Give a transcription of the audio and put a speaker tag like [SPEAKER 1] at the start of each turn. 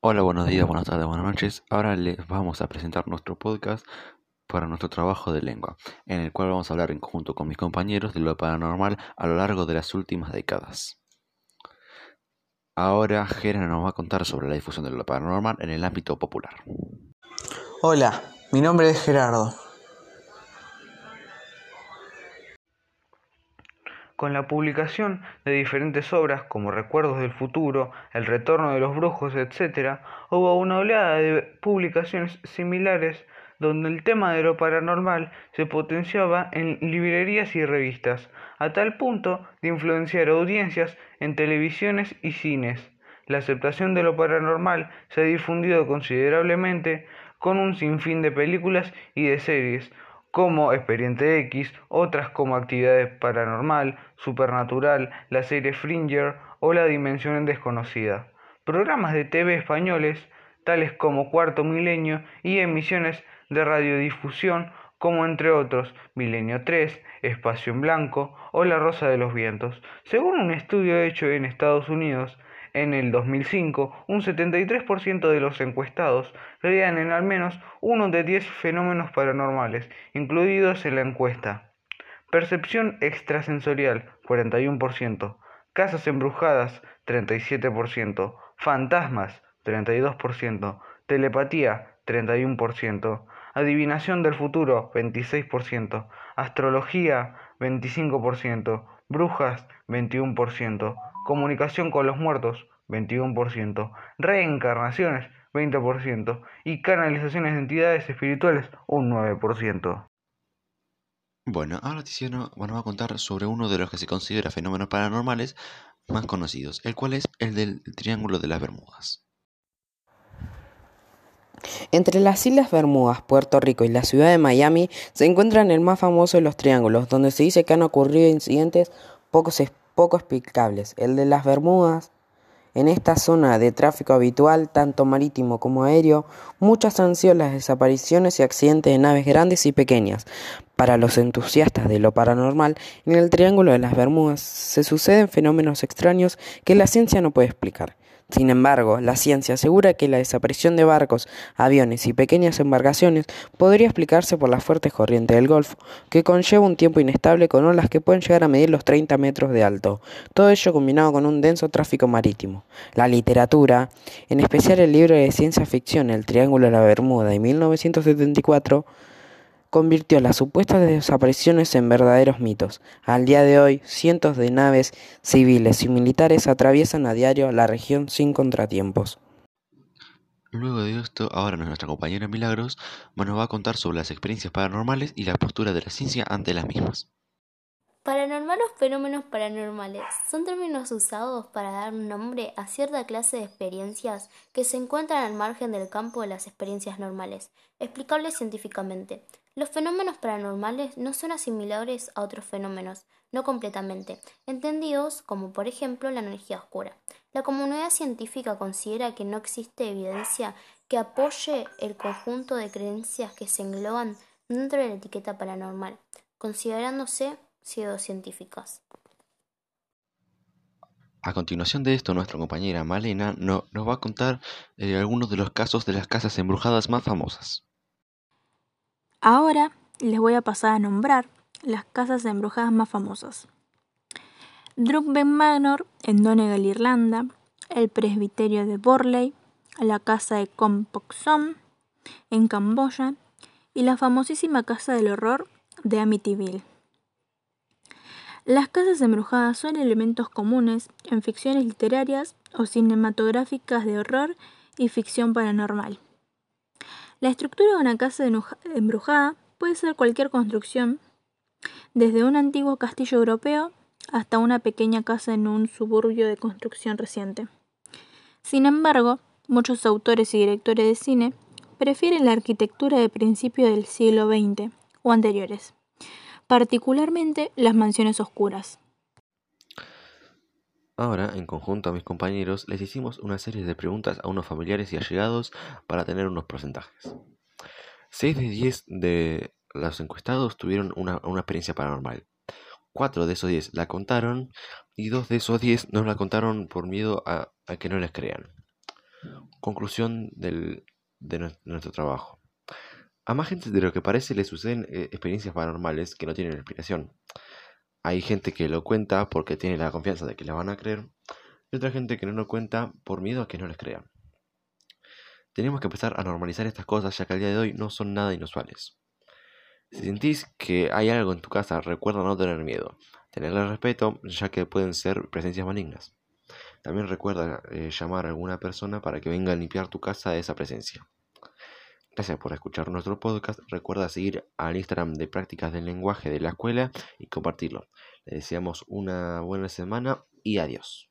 [SPEAKER 1] Hola, buenos días, buenas tardes, buenas noches. Ahora les vamos a presentar nuestro podcast para nuestro trabajo de lengua, en el cual vamos a hablar en conjunto con mis compañeros de lo paranormal a lo largo de las últimas décadas. Ahora Jera nos va a contar sobre la difusión de lo paranormal en el ámbito popular.
[SPEAKER 2] Hola, mi nombre es Gerardo. Con la publicación de diferentes obras como Recuerdos del Futuro, El Retorno de los Brujos, etc., hubo una oleada de publicaciones similares donde el tema de lo paranormal se potenciaba en librerías y revistas, a tal punto de influenciar audiencias en televisiones y cines. La aceptación de lo paranormal se ha difundido considerablemente con un sinfín de películas y de series, como Expediente X, otras como Actividades Paranormal, Supernatural, la serie Fringer o La Dimensión Desconocida. Programas de TV españoles, tales como Cuarto Milenio, y emisiones de radiodifusión como entre otros Milenio 3, Espacio en Blanco o La Rosa de los Vientos. Según un estudio hecho en Estados Unidos, en el 2005, un 73% de los encuestados creían en al menos uno de 10 fenómenos paranormales incluidos en la encuesta. Percepción extrasensorial, 41%. Casas embrujadas, 37%. Fantasmas, 32%. Telepatía, 31%. Adivinación del futuro, 26%. Astrología, 25%. Brujas, 21% comunicación con los muertos, 21%, reencarnaciones, 20%, y canalizaciones de entidades espirituales, un 9%.
[SPEAKER 1] Bueno, ahora Tiziano bueno, va a contar sobre uno de los que se considera fenómenos paranormales más conocidos, el cual es el del Triángulo de las Bermudas.
[SPEAKER 3] Entre las Islas Bermudas, Puerto Rico y la ciudad de Miami se encuentran el más famoso de los triángulos, donde se dice que han ocurrido incidentes pocos poco explicables. El de las Bermudas. En esta zona de tráfico habitual, tanto marítimo como aéreo, muchas han sido las desapariciones y accidentes de naves grandes y pequeñas. Para los entusiastas de lo paranormal, en el Triángulo de las Bermudas se suceden fenómenos extraños que la ciencia no puede explicar. Sin embargo, la ciencia asegura que la desaparición de barcos, aviones y pequeñas embarcaciones podría explicarse por la fuerte corriente del Golfo, que conlleva un tiempo inestable con olas que pueden llegar a medir los 30 metros de alto, todo ello combinado con un denso tráfico marítimo. La literatura, en especial el libro de ciencia ficción El Triángulo de la Bermuda de 1974, convirtió las supuestas desapariciones en verdaderos mitos. Al día de hoy, cientos de naves civiles y militares atraviesan a diario la región sin contratiempos.
[SPEAKER 1] Luego de esto, ahora nuestra compañera Milagros nos va a contar sobre las experiencias paranormales y la postura de la ciencia ante las mismas.
[SPEAKER 4] Paranormal o fenómenos paranormales son términos usados para dar nombre a cierta clase de experiencias que se encuentran al margen del campo de las experiencias normales, explicables científicamente. Los fenómenos paranormales no son asimilables a otros fenómenos, no completamente, entendidos como por ejemplo la energía oscura. La comunidad científica considera que no existe evidencia que apoye el conjunto de creencias que se engloban dentro de la etiqueta paranormal, considerándose pseudocientíficas.
[SPEAKER 1] A continuación de esto, nuestra compañera Malena nos va a contar eh, algunos de los casos de las casas embrujadas más famosas.
[SPEAKER 5] Ahora les voy a pasar a nombrar las casas embrujadas más famosas. Drukben Manor en Donegal, Irlanda, el presbiterio de Borley, la casa de Kompoksom en Camboya y la famosísima casa del horror de Amityville. Las casas embrujadas son elementos comunes en ficciones literarias o cinematográficas de horror y ficción paranormal. La estructura de una casa embrujada puede ser cualquier construcción, desde un antiguo castillo europeo hasta una pequeña casa en un suburbio de construcción reciente. Sin embargo, muchos autores y directores de cine prefieren la arquitectura de principio del siglo XX o anteriores, particularmente las mansiones oscuras.
[SPEAKER 1] Ahora, en conjunto a mis compañeros, les hicimos una serie de preguntas a unos familiares y allegados para tener unos porcentajes. 6 de 10 de los encuestados tuvieron una, experiencia paranormal. 4 de esos 10 la contaron y 2 de esos 10 no la contaron por miedo a que no les crean.
[SPEAKER 6] conclusión del, de nuestro trabajo. A más gente de lo que parece le suceden eh, experiencias paranormales que no tienen explicación. Hay gente que lo cuenta porque tiene la confianza de que la van a creer y otra gente que no lo cuenta por miedo a que no les crean. Tenemos que empezar a normalizar estas cosas ya que al día de hoy no son nada inusuales. Si sentís que hay algo en tu casa, recuerda no tener miedo, tenerle respeto ya que pueden ser presencias malignas. También recuerda eh, llamar a alguna persona para que venga a limpiar tu casa de esa presencia. Gracias por escuchar nuestro podcast. Recuerda seguir al Instagram de Prácticas del Lenguaje de la Escuela y compartirlo. Les deseamos una buena semana y adiós.